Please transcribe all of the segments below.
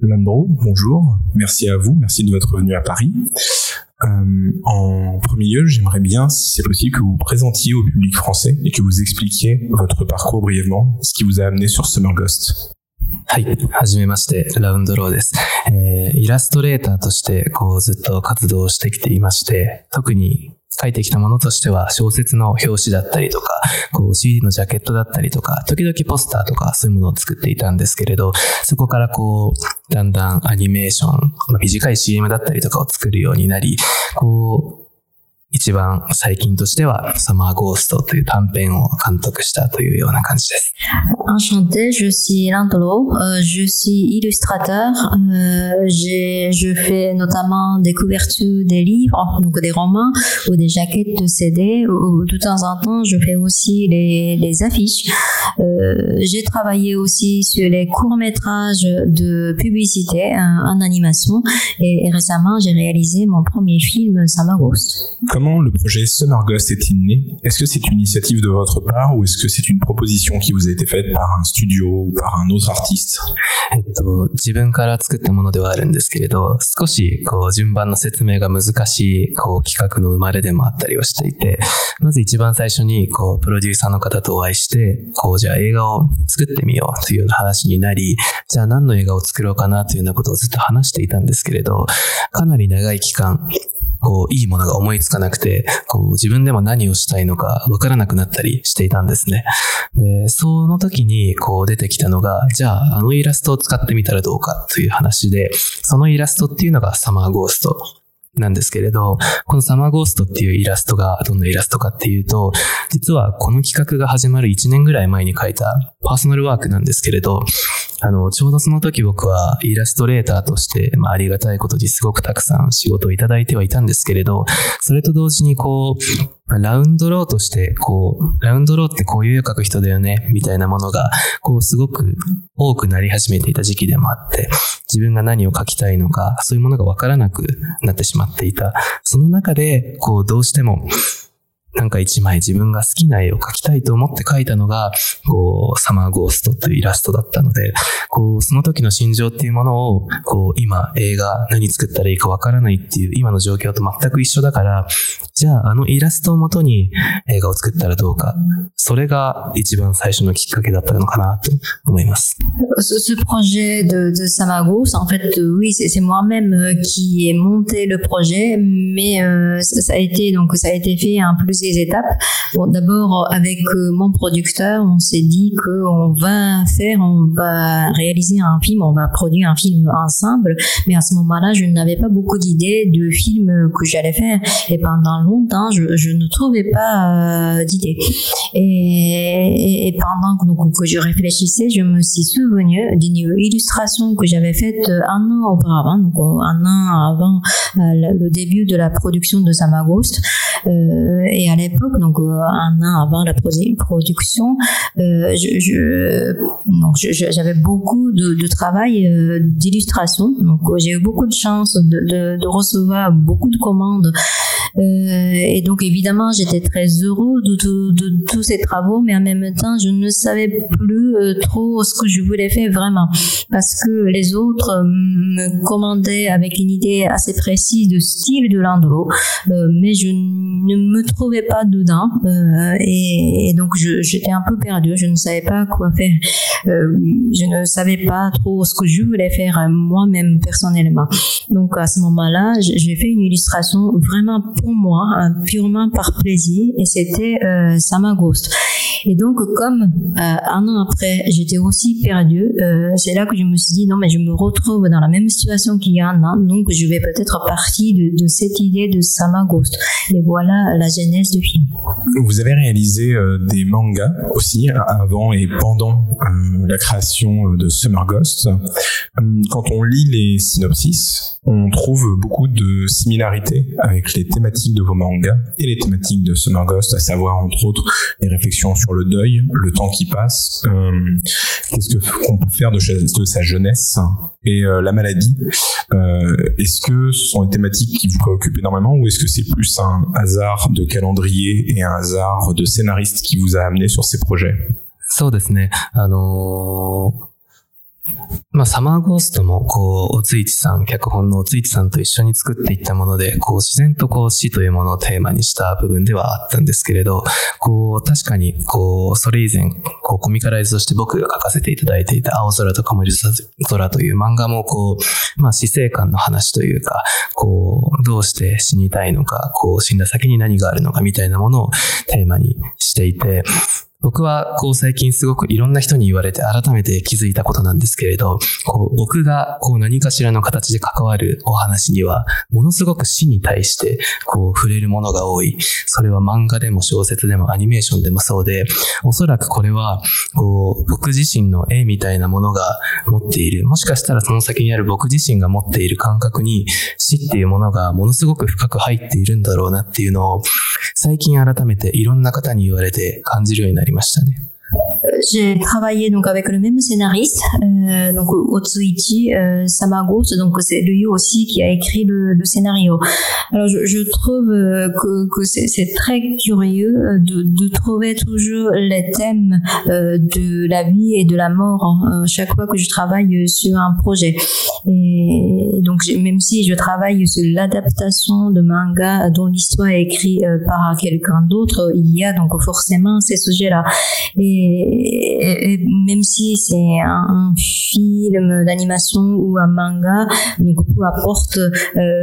Landro, bonjour. Merci à vous. Merci de votre venue à Paris. Euh, en premier lieu, j'aimerais bien, si c'est possible, que vous vous présentiez au public français et que vous expliquiez votre parcours brièvement, ce qui vous a amené sur Summer Ghost. はい。はじめまして、ラウンドローです。えーイラストレーターとして、こう、ずっと活動してきていまして、特に 書いてきたものとしては、小説の表紙だったりとか、こう、CD のジャケットだったりとか、時々ポスターとか、そういうものを作っていたんですけれど、そこからこう、だんだんアニメーション、短い CM だったりとかを作るようになり、こう、一番最近としては、サマーゴーストという短編を監督したというような感じです。 Enchantée, je suis Lindolo, euh, je suis illustrateur, euh, j'ai, je fais notamment des couvertures des livres, donc des romans ou des jaquettes de CD, ou, ou de temps en temps je fais aussi les, les affiches. Euh, j'ai travaillé aussi sur les courts-métrages de publicité euh, en animation et, et récemment j'ai réalisé mon premier film Summer Ghost. Comment Comment le projet Summer Ghost est-il né Est-ce que c'est une initiative de votre part ou est-ce que c'est une proposition qui vous a été faite par un studio ou par un autre artiste? えっと、自分から作ったものではあるんですけれど、少し、こう、順番の説明が難しい、こう、企画の生まれでもあったりはしていて、まず一番最初に、こう、プロデューサーの方とお会いして、こう、じゃあ映画を作ってみようというような話になり、じゃあ何の映画を作ろうかなというようなことをずっと話していたんですけれど、かなり長い期間、こう、いいものが思いつかなくて、こう、自分でも何をしたいのかわからなくなったりしていたんですね。で、その時に、こう出てきたのが、じゃあ、あのイラストを使ってみたらどうかという話で、そのイラストっていうのがサマーゴーストなんですけれど、このサマーゴーストっていうイラストがどんなイラストかっていうと、実はこの企画が始まる1年ぐらい前に書いたパーソナルワークなんですけれど、あの、ちょうどその時僕はイラストレーターとして、まあ、ありがたいことにすごくたくさん仕事をいただいてはいたんですけれど、それと同時にこう、ラウンドローとして、こう、ラウンドローってこういう絵を描く人だよね、みたいなものが、こう、すごく多くなり始めていた時期でもあって、自分が何を描きたいのか、そういうものがわからなくなってしまっていた。その中で、こう、どうしても、なんか一枚自分が好きな絵を描きたいと思って描いたのが、こう、サマーゴーストというイラストだったので、こう、その時の心情っていうものを、こう、今、映画何作ったらいいかわからないっていう今の状況と全く一緒だから、じゃあ、あのイラストをもとに映画を作ったらどうか。それが一番最初のきっかけだったのかなと思います。Ce, ce projet de, de Samagos, en fait, oui, c'est moi-même qui ai monté le projet, mais euh, ça, ça a été donc ça a été fait en plus étapes. D'abord avec euh, mon producteur, on s'est dit que on va faire, on va réaliser un film, on va produire un film ensemble. Mais à ce moment-là, je n'avais pas beaucoup d'idées de films que j'allais faire, et pendant longtemps, je, ne trouvais pas euh, d'idées. Et, pendant que, je réfléchissais, je me suis souvenu d'une illustration que j'avais faite un an auparavant, donc euh, un an avant euh, le début de la production de Samagost. Euh, et à l'époque, donc euh, un an avant la produ- production, euh, je, j'avais beaucoup de, travail d'illustration. Donc j'ai eu beaucoup de chance de recevoir beaucoup de commandes. Euh, et donc évidemment, j'étais très heureux de, tous ces travaux, mais en même temps, je ne savais plus euh, trop ce que je voulais faire vraiment, parce que les autres euh, me commandaient avec une idée assez précise de style de euh, mais je ne me trouvais pas dedans, et, donc j'étais un peu perdue, je ne savais pas quoi faire, je ne savais pas trop ce que je voulais faire moi-même personnellement. Donc à ce moment-là, j'ai fait une illustration vraiment pour moi, hein, purement par plaisir, et c'était euh, Sama Ghost. Et donc comme euh, un an après, j'étais aussi perdue, euh, c'est là que je me suis dit non mais je me retrouve dans la même situation qu'il y a un an, donc je vais peut-être partir de, cette idée de Sama Ghost. Et voilà la genèse du film. Vous avez réalisé euh, des mangas aussi avant et pendant la création de Summer Ghost. Quand on lit les synopsis, on trouve beaucoup de similarités avec les thématiques de vos mangas et les thématiques de Summer Ghost, à savoir entre autres les réflexions sur le deuil, le temps qui passe, euh, qu'est-ce que qu'on peut faire de, cha- de sa jeunesse et euh, la maladie. Euh, est-ce que ce sont des thématiques qui vous préoccupent énormément ou est-ce que c'est plus un hasard de calendrier et un hasard de scénariste qui vous a amené sur ces projets そうですね。あのー まあ、サマーゴーストも、こう、おついちさん、脚本のおついちさんと一緒に作っていったもので、こう、自然とこう、死というものをテーマにした部分ではあったんですけれど、こう、確かに、こう、それ以前、こう、コミカライズとして僕が書かせていただいていた青空と曇り空という漫画も、こう、まあ、死生観の話というか、こう、どうして死にたいのか、こう、死んだ先に何があるのかみたいなものをテーマにしていて、僕はこう最近すごくいろんな人に言われて改めて気づいたことなんですけれど、こう僕がこう何かしらの形で関わるお話には、ものすごく死に対してこう触れるものが多い。それは漫画でも小説でもアニメーションでもそうで、おそらくこれはこう僕自身の絵みたいなものが持っている。もしかしたらその先にある僕自身が持っている感覚に死っていうものがものすごく深く入っているんだろうなっていうのを最近改めていろんな方に言われて感じるようになりましたね。J'ai travaillé donc avec le même scénariste, euh, donc Otsuichi euh, Samagos, donc c'est lui aussi qui a écrit le, scénario. Alors je, trouve euh, que, c'est très curieux de, trouver toujours les thèmes euh, de la vie et de la mort hein, chaque fois que je travaille sur un projet. Et donc même si je travaille sur l'adaptation de manga dont l'histoire est écrite euh, par quelqu'un d'autre, il y a donc forcément ces sujets-là. Et même si c'est un, film d'animation ou un manga, donc peu importe euh,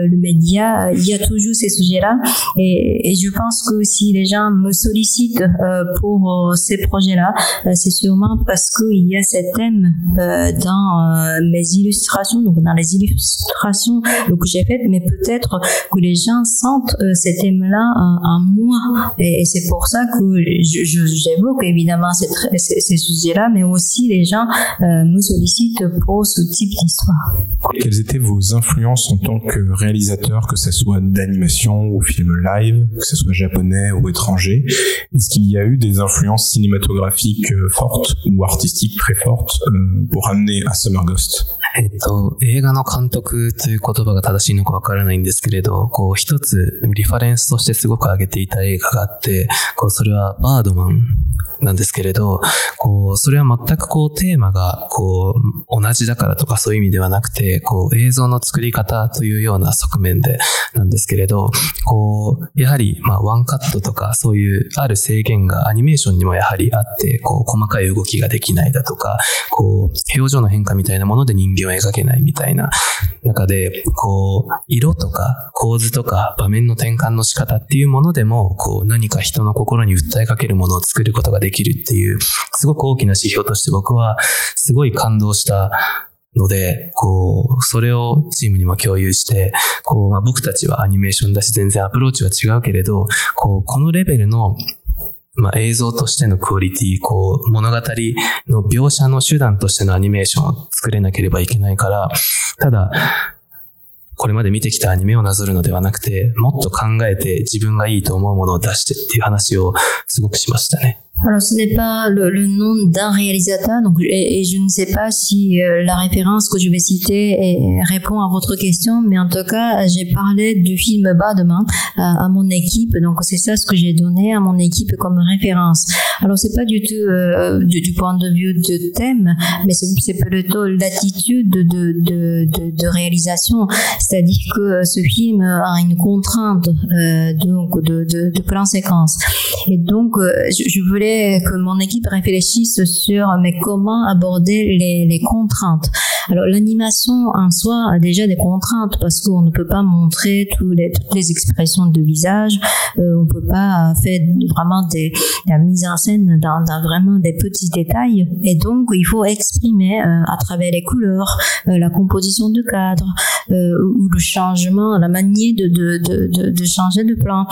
le média, il y a toujours ces sujets-là. Et, je pense que si les gens me sollicitent euh, pour euh, ces projets-là, c'est sûrement parce qu'il y a ces thèmes dans mes illustrations, donc dans les illustrations que j'ai faites, mais peut-être que les gens sentent ces thèmes-là en, moi. Et, c'est pour ça que j'évoque évidemment ces, ces, ces sujets-là, mais aussi les gens euh, me sollicitent pour ce type d'histoire. Quelles étaient vos influences en tant que réalisateur, que ce soit d'animation ou film live, que ce soit japonais ou étranger Est-ce qu'il y a eu des influences cinématographiques euh, fortes ou artistiques très fortes euh, pour amener à Summer Ghost えっと、映画の監督という言葉が正しいのかわからないんですけれど、こう一つリファレンスとしてすごく挙げていた映画があって、こうそれはバードマンなんですけれど、 どこう、それは全くこうテーマがこう同じだからとかそういう意味ではなくて、こう映像の作り方というような側面でなんですけれど、こう、やはりまあワンカットとかそういうある制限がアニメーションにもやはりあって、こう細かい動きができないだとか、こう表情の変化みたいなもので人間を描けないみたいな中で、こう、色とか構図とか場面の転換の仕方っていうものでも、こう何か人の心に訴えかけるものを作ることができるっていう、うすごく大きな指標として僕はすごい感動したので、こう、それをチームにも共有して、こう、まあ、僕たちはアニメーションだし全然アプローチは違うけれど、こう、このレベルのまあ、映像としてのクオリティ、こう、物語の描写の手段としてのアニメーションを作れなければいけないから、ただ、これまで見てきたアニメをなぞるのではなくて、もっと考えて自分がいいと思うものを出してっていう話をすごくしましたね。Alors ce n'est pas le, nom d'un réalisateur, donc et, je ne sais pas si euh, la référence que je vais citer répond à votre question, mais en tout cas j'ai parlé du film Bas demain à, à mon équipe, donc c'est ça ce que j'ai donné à mon équipe comme référence. Alors c'est pas du tout euh, du, point de vue de thème, mais c'est plutôt l'attitude de, de, de, de, réalisation, c'est-à-dire que ce film a une contrainte euh, donc de, de, plan séquence, et donc euh, je voulais que mon équipe réfléchisse sur mais comment aborder les, les contraintes. Alors l'animation en soi a déjà des contraintes parce qu'on ne peut pas montrer toutes les, expressions de visage, euh, on peut pas faire vraiment des, la mise en scène dans, vraiment des petits détails et donc il faut exprimer euh, à travers les couleurs, euh, la composition de cadre euh, ou le changement, la manière de, de, de, changer de plan.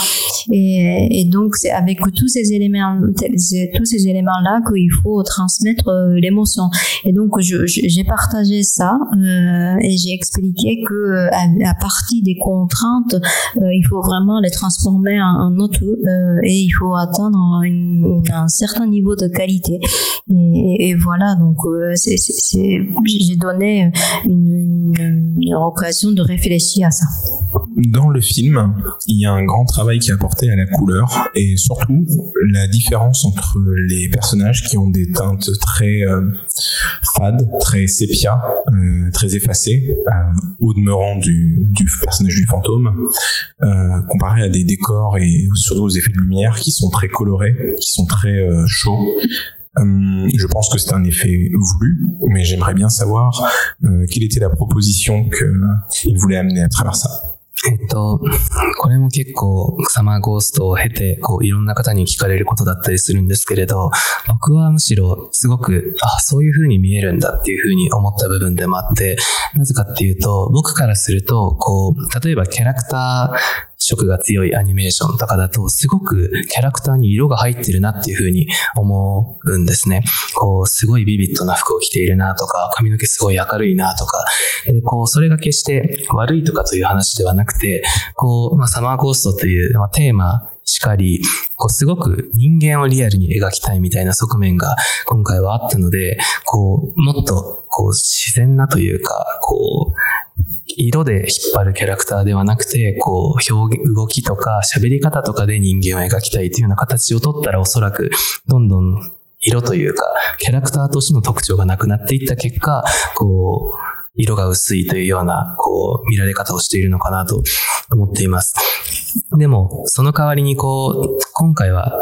Et, donc avec tous ces éléments, tous ces éléments-là qu'il faut transmettre euh, l'émotion. Et donc j'ai partagé ça euh, et j'ai expliqué que euh, à, partir des contraintes, il faut vraiment les transformer en, en et il faut atteindre un certain niveau de qualité. Et, voilà, donc j'ai donné une, une occasion de réfléchir à ça. Dans le film, il y a un grand travail qui est apporté à la couleur et surtout la différence entre les personnages qui ont des teintes très euh, fades, très sépia, euh, très effacées, euh, au demeurant du, personnage du fantôme, comparé à des décors et surtout aux effets de lumière qui sont très colorés, qui sont très chauds. Euh, je pense que c'est un effet voulu, mais j'aimerais bien savoir quelle était la proposition qu'il voulait amener à travers ça. えっと、これも結構サマーゴーストを経て、こういろんな方に聞かれることだったりするんですけれど、僕はむしろすごく、あ、そういう風に見えるんだっていう風に思った部分でもあって、なぜかっていうと、僕からすると、こう、例えばキャラクター色が強いアニメーションとかだと、すごくキャラクターに色が入ってるなっていう風に思うんですね。こう、すごいビビッドな服を着ているなとか、髪の毛すごい明るいなとか、でこう、それが決して悪いとかという話ではなくて、こう、まあ、サマーゴーストという、まあ、テーマしかり、こう、すごく人間をリアルに描きたいみたいな側面が今回はあったので、こう、もっと、こう、自然なというか、こう、色で引っ張るキャラクターではなくて、こう、表現、動きとか喋り方とかで人間を描きたいというような形を取ったらおそらく、どんどん色というか、キャラクターとしての特徴がなくなっていった結果、こう、色が薄いというような、こう、見られ方をしているのかなと思っています。でも、その代わりにこう、今回は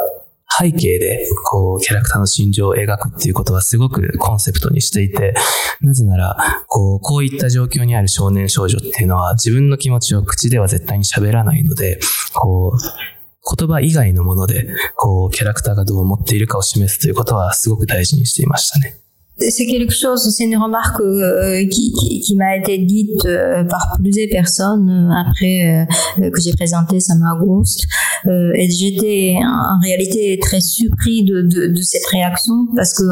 背景で、こう、キャラクターの心情を描くっていうことはすごくコンセプトにしていて、なぜなら、こう、こういった状況にある少年少女っていうのは自分の気持ちを口では絶対に喋らないので、こう、言葉以外のもので、こう、キャラクターがどう思っているかを示すということはすごく大事にしていましたね。C'est quelque chose, c'est une remarque euh, qui, qui, m'a été dite euh, par plusieurs personnes euh, après que j'ai présenté Sama Ghost. Et j'étais en, réalité très surpris de, de, cette réaction parce que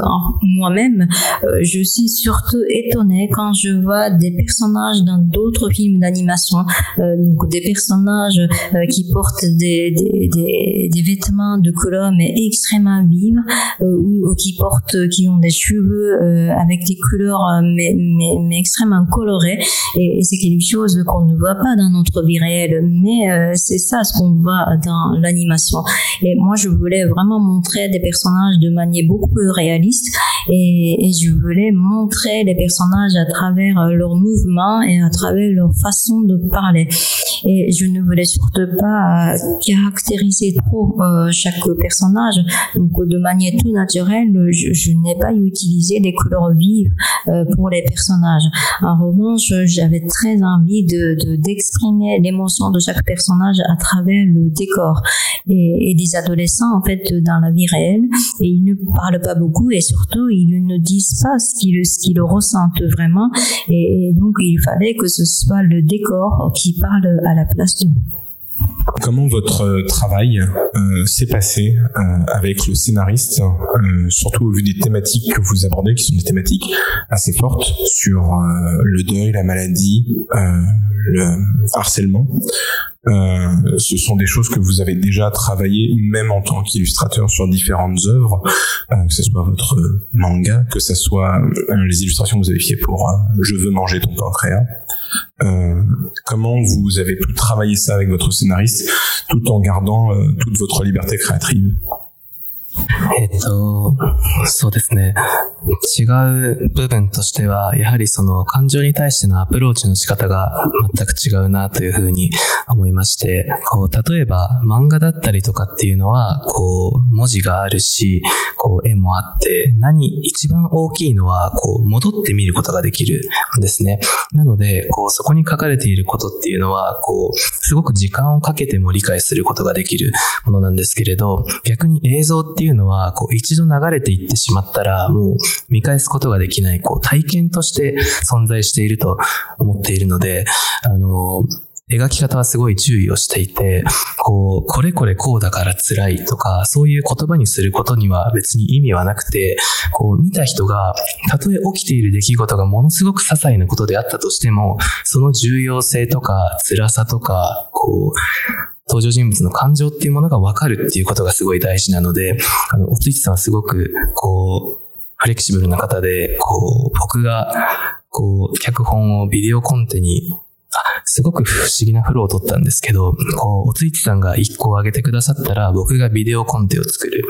moi-même, je suis surtout étonnée quand je vois des personnages dans d'autres films d'animation, donc des personnages qui portent des, des, des, vêtements de couleur mais extrêmement vives ou, ou qui portent, qui ont des cheveux euh, avec des couleurs euh, mais, mais, mais extrêmement colorées et, c'est quelque chose qu'on ne voit pas dans notre vie réelle mais euh, c'est ça ce qu'on voit dans l'animation. Et moi je voulais vraiment montrer des personnages de manière beaucoup plus réaliste et, je voulais montrer les personnages à travers leurs mouvements et à travers leur façon de parler. Et je ne voulais surtout pas caractériser trop chaque personnage. Donc de manière tout naturelle je, je n'ai pas utilisé couleurs vives euh, pour les personnages. En revanche j'avais très envie de de- d'exprimer l'émotion de chaque personnage à travers le décor. Et, des adolescents en fait dans la vie réelle et ils ne parlent pas beaucoup et surtout ils ne disent pas ce qu'ils ressentent vraiment. Et, et donc il fallait que ce soit le décor qui parle à la place de Comment votre euh, travail euh, s'est passé euh, avec le scénariste, surtout au vu des thématiques que vous abordez, qui sont des thématiques assez fortes sur le deuil, la maladie, le harcèlement. Ce sont des choses que vous avez déjà travaillé, même en tant qu'illustrateur, sur différentes œuvres, que ce soit votre manga, que ce soit les illustrations que vous avez fait pour Je veux manger ton pancréas. Comment vous avez pu travailler ça avec votre scénariste tout en gardant toute votre liberté créative えっと、そうですね。違う部分としては、やはりその感情に対してのアプローチの仕方が全く違うなというふうに思いまして、こう、例えば漫画だったりとかっていうのは、こう、文字があるし、こう、絵もあって、何、一番大きいのは、こう、戻って見ることができるんですね。なので、こう、そこに書かれていることっていうのは、こう、すごく時間をかけても理解することができるものなんですけれど、逆に映像っていうのは、こう、一度流れていってしまったら、もう見返すことができない、こう、体験として存在していると思っているので、あの、描き方はすごい注意をしていて、こう、これこれこうだから辛いとか、そういう言葉にすることには別に意味はなくて、こう、見た人が、たとえ起きている出来事がものすごく些細なことであったとしても、その重要性とか辛さとか、こう、登場人物の感情っていうものが分かるっていうことがすごい大事なので、あの、おついちさんはすごく、こう、フレキシブルな方で、こう、僕が、こう、脚本をビデオコンテにすごく不思議なフローを取ったんですけど、こう、おついちさんが1個上げてくださったら、僕がビデオコンテを作る。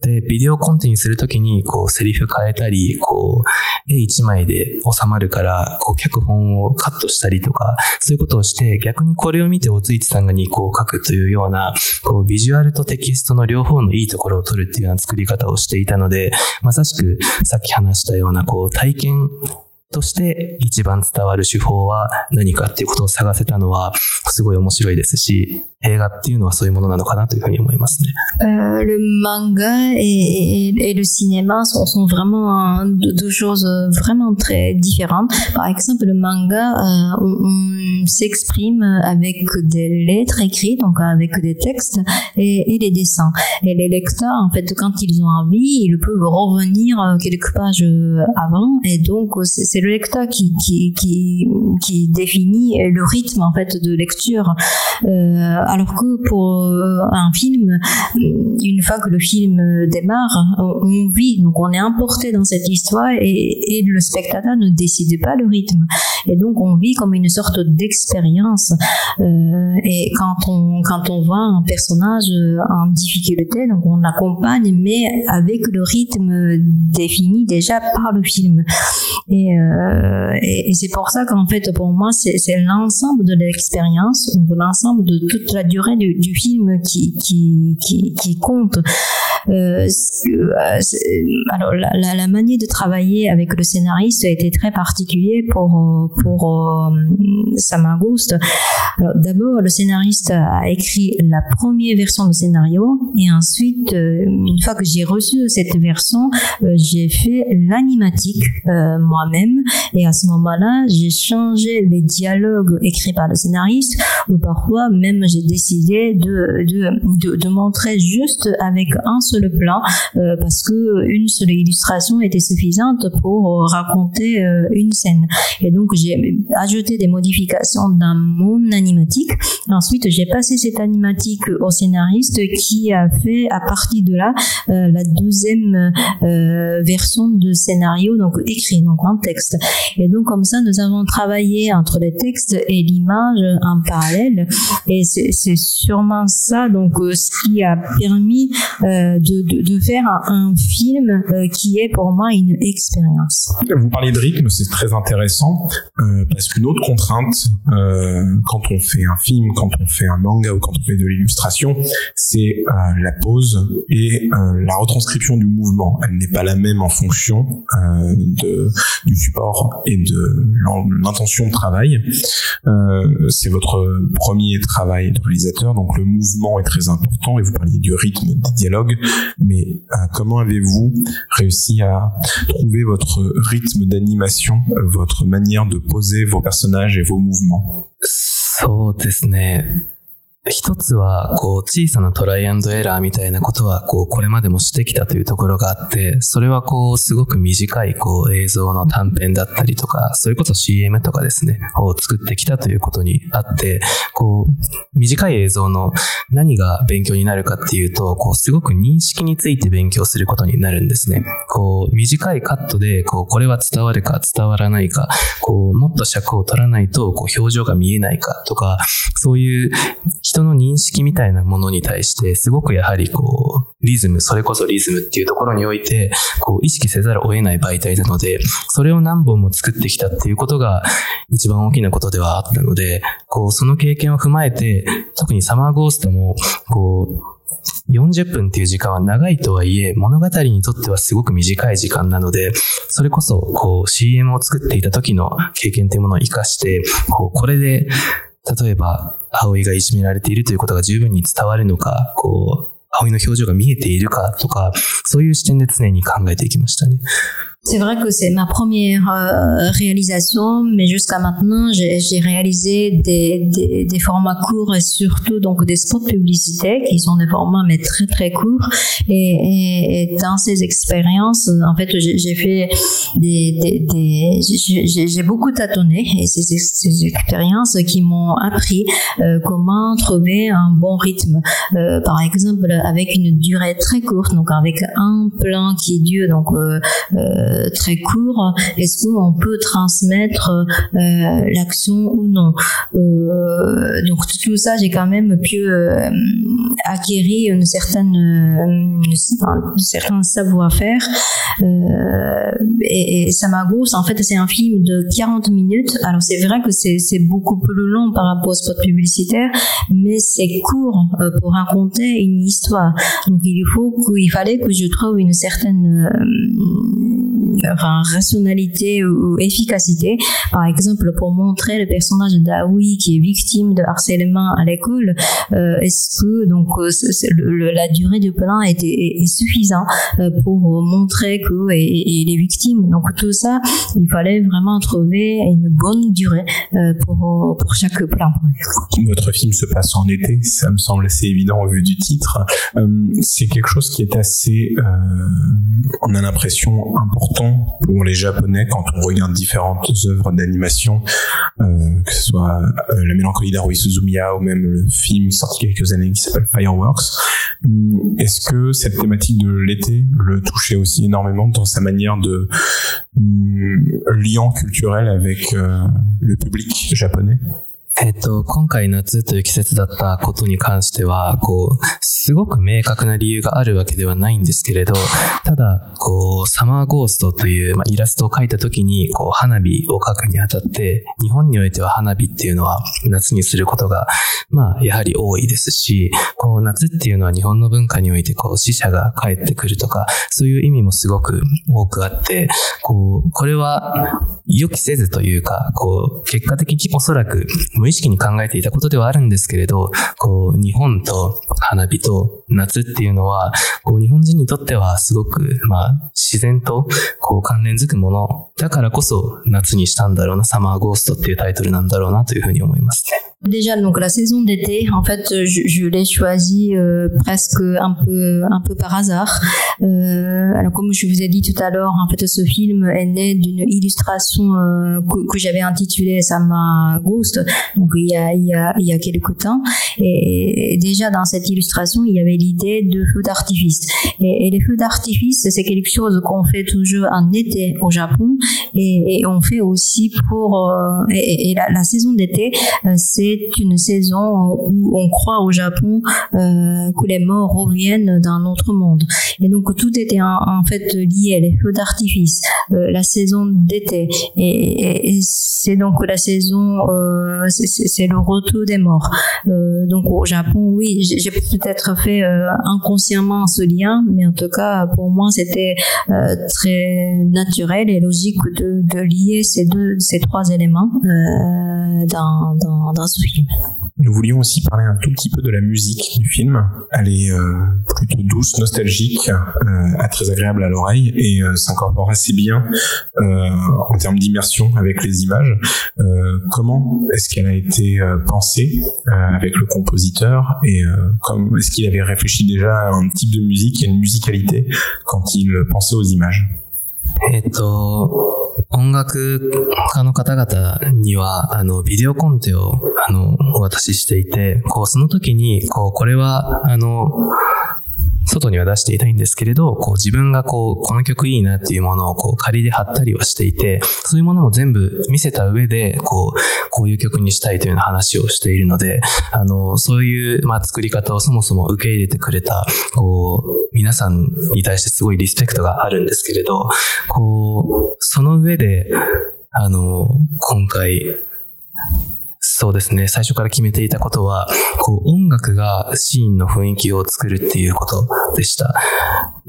で、ビデオコンテにするときに、こう、セリフ変えたり、こう、絵1枚で収まるから、こう、脚本をカットしたりとか、そういうことをして、逆にこれを見ておついちさんが2個を書くというような、こう、ビジュアルとテキストの両方のいいところを取るっていうような作り方をしていたので、まさしくさっき話したような、こう、体験として一番伝わる手法は何かっていうことを探せたのはすごい面白いですし、映画っていうのはそういうものなのかなというふうに思いますね。Euh, le manga et, et, et le cinéma sont, sont vraiment deux, deux, choses vraiment très différentes. Par exemple, le manga, euh, on, on s'exprime avec des lettres écrites, donc avec des textes et, et les dessins. Et les lecteurs, en fait, quand ils ont envie, ils peuvent revenir quelques pages avant et donc c'est le lecteur qui, qui, qui, qui définit le rythme en fait de lecture. Euh, alors que pour euh, un film, une fois que le film démarre, on, vit, donc on est importé dans cette histoire et, le spectateur ne décide pas le rythme. Et donc on vit comme une sorte d'expérience. Euh, et quand on, quand on voit un personnage en difficulté, donc on l'accompagne, mais avec le rythme défini déjà par le film. Et, euh, et, et c'est pour ça qu'en fait, pour moi, c'est l'ensemble de l'expérience, l'ensemble de toute la durée du, film qui, qui, qui, compte. Euh, euh alors la, la, la, manière de travailler avec le scénariste a été très particulier pour pour euh, Samaghost. Alors d'abord le scénariste a écrit la première version du scénario et ensuite une fois que j'ai reçu cette version, j'ai fait l'animatique moi-même et à ce moment-là j'ai changé les dialogues écrits par le scénariste ou parfois même j'ai décidé de, de, de, montrer juste avec un seul plan euh, parce que une seule illustration était suffisante pour raconter euh, une scène. Et donc j'ai ajouté des modifications dans mon animatique. Ensuite j'ai passé cette animatique au scénariste qui a fait à partir de là euh, la deuxième version de scénario donc écrit donc en texte. Et donc comme ça nous avons travaillé entre les textes et l'image en parallèle et c'est sûrement ça donc ce qui a permis euh, de, faire un, film euh, qui est pour moi une expérience. Vous parliez de rythme, c'est très intéressant euh, parce qu'une autre contrainte euh, quand on fait un film, quand on fait un manga ou quand on fait de l'illustration, c'est euh, la pause et euh, la retranscription du mouvement. Elle n'est pas la même en fonction de, du support et de l'intention de travail. c'est votre premier travail de réalisateur, donc le mouvement est très important et vous parliez du rythme des dialogues, mais euh, comment avez-vous réussi à trouver votre rythme d'animation, euh, votre manière de poser vos personnages et vos mouvements そうですね。 一つは、こう、小さなトライアンドエラーみたいなことは、こう、これまでもしてきたというところがあって、それはこう、すごく短い、こう、映像の短編だったりとか、それこそ CM とかですね、を作ってきたということにあって、こう、短い映像の何が勉強になるかっていうと、こう、すごく認識について勉強することになるんですね。こう、短いカットで、こう、これは伝わるか伝わらないか、こう、もっと尺を取らないと、こう、表情が見えないかとか、そういう人の認識みたいなものに対して、すごくやはりこう、リズム、それこそリズムっていうところにおいて、こう、意識せざるを得ない媒体なので、それを何本も作ってきたっていうことが一番大きなことではあったので、こう、その経験を踏まえて、特にサマーゴーストも、こう、40分っていう時間は長いとはいえ、物語にとってはすごく短い時間なので、それこそ、こう、CM を作っていた時の経験というものを活かして、こう、これで、例えば、葵がいじめられているということが十分に伝わるのか、こう、葵の表情が見えているかとか、そういう視点で常に考えていきましたね。C'est vrai que c'est ma première euh, réalisation, mais jusqu'à maintenant, j'ai réalisé des, des, formats courts et surtout donc des spots publicitaires qui sont des formats mais très très courts. Et, dans ces expériences, en fait, j'ai fait des, des, des j'ai beaucoup tâtonné et ces, ces expériences qui m'ont appris euh, comment trouver un bon rythme. Euh, par exemple, avec une durée très courte, donc avec un plan qui dure donc euh, très court, est-ce qu'on peut transmettre euh, l'action ou non? Euh, Donc tout ça, j'ai quand même pu acquérir une certaine, un certain savoir-faire. Et, et Samagos, en fait, c'est un film de 40 minutes. Alors c'est vrai que c'est beaucoup plus long par rapport au spot publicitaire, mais c'est court pour raconter une histoire. Donc il faut qu'il fallait que je trouve une certaine rationalité ou, efficacité. Par exemple, pour montrer le personnage d'Aoui qui est victime de harcèlement à l'école, euh, est-ce que donc euh, la durée du plan était est, suffisante euh, pour montrer que et, et les victimes. Donc tout ça, il fallait vraiment trouver une bonne durée pour chaque plan. Votre film se passe en été, ça me semble assez évident au vu du titre. C'est quelque chose qui est assez, on a l'impression important pour les Japonais quand on regarde différentes œuvres d'animation, euh, que ce soit euh, La Mélancolie d'Haruhi Suzumiya ou même le film sorti quelques années qui s'appelle Fireworks. Hum, Est-ce que cette thématique de l'été le touchait aussi énormément dans sa manière de hum, lien culturel avec euh, le public japonais? えっと、今回夏という季節だったことに関しては、こう、すごく明確な理由があるわけではないんですけれど、ただ、こう、サマーゴーストという、まあ、イラストを描いた時に、こう、花火を描くにあたって、日本においては花火っていうのは夏にすることが、まあ、やはり多いですし、こう、夏っていうのは日本の文化において、こう、死者が帰ってくるとか、そういう意味もすごく多くあって、こう、これは予期せずというか、こう、結果的におそらく無意識に考えていたことではあるんですけれど、こう、日本と花火と夏っていうのは、こう、日本人にとってはすごく、まあ、自然と、こう、関連づくもの、だからこそ夏にしたんだろうな、サマーゴーストっていうタイトルなんだろうなというふうに思いますね。Déjà, donc la saison d'été, en fait, je, je l'ai choisie euh, presque un peu, un peu par hasard. Euh, alors, comme je vous ai dit tout à l'heure, en fait, ce film est né d'une illustration euh, que, j'avais intitulée Sama Ghost, donc il y a, il quelques temps. Et, déjà dans cette illustration, il y avait l'idée de feux d'artifice. Et, les feux d'artifice, c'est quelque chose qu'on fait toujours en été au Japon, et, on fait aussi pour euh, et, la, saison d'été, euh, c'est une saison où on croit au Japon euh, que les morts reviennent d'un autre monde. Et donc tout était en, fait lié, les feux d'artifice, euh, la saison d'été, et, c'est donc la saison, euh, c'est- le retour des morts. Donc au Japon, oui, j'ai peut-être fait inconsciemment ce lien, mais en tout cas pour moi c'était très naturel et logique de, lier ces deux, ces trois éléments dans, dans ce film. Nous voulions aussi parler un tout petit peu de la musique du film. Elle est euh, plutôt douce, nostalgique, euh, très agréable à l'oreille et euh, s'incorpore assez bien euh, en termes d'immersion avec les images. Euh, comment est-ce qu'elle a été euh, pensée euh, avec le compositeur et euh, comme est-ce qu'il avait réfléchi déjà à un type de musique et une musicalité quand il pensait aux images えっと、 音楽家の方々には、あの、ビデオコンテを、あの、お渡ししていて、こう、その時に、こう、これは、あの、外には出していないんですけれど、こう自分がこう、この曲いいなっていうものをこう仮で貼ったりはしていて、そういうものも全部見せた上で、こう、こういう曲にしたいというような話をしているので、あの、そういう、まあ、作り方をそもそも受け入れてくれた、こう、皆さんに対してすごいリスペクトがあるんですけれど、こう、その上で、あの、今回、そうですね。最初から決めていたことは、こう、音楽がシーンの雰囲気を作るっていうことでした。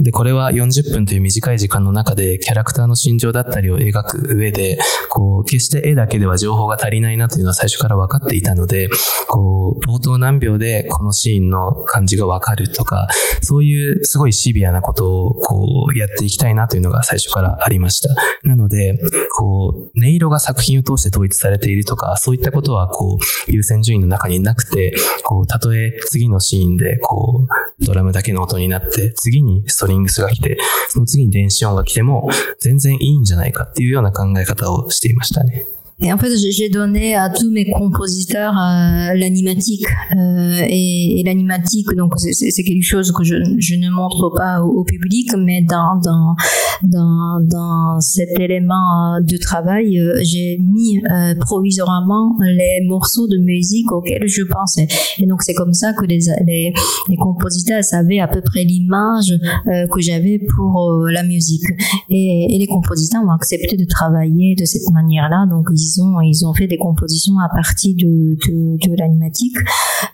で、これは40分という短い時間の中で、キャラクターの心情だったりを描く上で、こう、決して絵だけでは情報が足りないなというのは最初から分かっていたので、こう、冒頭何秒でこのシーンの感じが分かるとか、そういうすごいシビアなことを、こう、やっていきたいなというのが最初からありました。なので、こう、音色が作品を通して統一されているとか、そういったことは、こう、優先順位の中になくて、こう、たとえ次のシーンで、こう、ドラムだけの音になって、次にストリングスが来て、その次に電子音が来ても、全然いいんじゃないかっていうような考え方をしていましたね。 Et en fait, j'ai j'ai donné à tous mes compositeurs euh, l'animatique. Euh, et et l'animatique, donc c'est- c'est c'est quelque chose que je, je ne montre pas au, au public, mais dans, dans, dans, dans cet élément de travail, j'ai mis provisoirement les morceaux de musique auxquels je pensais. Et donc c'est comme ça que les, les, les compositeurs savaient à peu près l'image que j'avais pour la musique. Et, et les compositeurs ont accepté de travailler de cette manière-là. Donc ils ont ils ont fait des compositions à partir de de, l'animatique.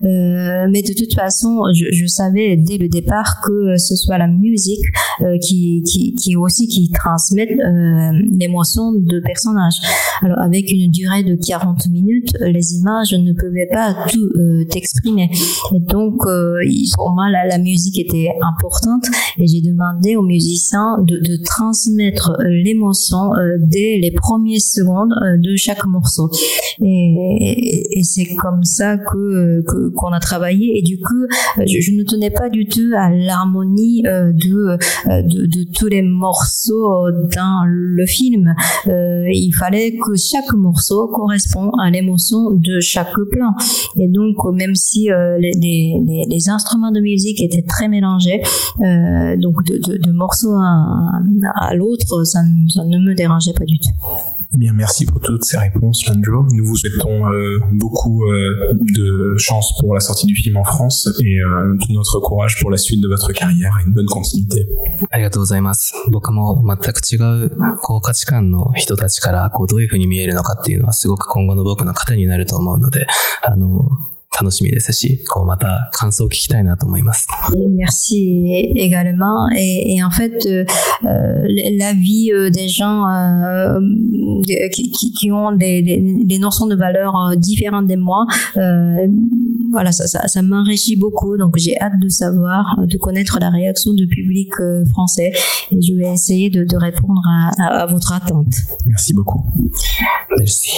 Euh, mais de toute façon, je, savais dès le départ que ce soit la musique euh, qui, qui, qui aussi qui transmette euh, l'émotion de personnages. Alors avec une durée de 40 minutes, les images ne pouvaient pas tout euh, t'exprimer. Et donc euh, pour moi la, musique était importante et j'ai demandé aux musiciens de, de transmettre l'émotion euh, dès les premières secondes de chaque morceau. Et, c'est comme ça que qu'on a travaillé. Et du coup, je, je, ne tenais pas du tout à l'harmonie de, de, de tous les morceaux dans le film. il fallait que chaque morceau correspond à l'émotion de chaque plan. Et donc, même si euh, les, instruments de musique étaient très mélangés, euh, donc de, de, de, morceau à, l'autre, ça, ne me dérangeait pas du tout. Eh bien, merci pour toutes ces réponses, Landro. Nous vous souhaitons euh, beaucoup euh, de chance pour la sortie du film en France et euh, tout notre courage pour la suite de votre carrière et une bonne continuité. ありがとうございます。僕も全く違うこう価値観の人たちからこうどういうふうに見えるのかっていうのはすごく今後の僕の糧になると思うので、あの、 楽しみですし、こうまた感想を聞きたいなと思います。 Merci également. Et, et en fait, euh, la vie des gens euh, qui, qui, ont des, des, des, notions de valeur différentes de moi, euh, voilà, ça, ça, ça m'enrichit beaucoup. Donc j'ai hâte de savoir, de connaître la réaction du public français. Et je vais essayer de, de répondre à, à, à votre attente. Merci beaucoup. Merci.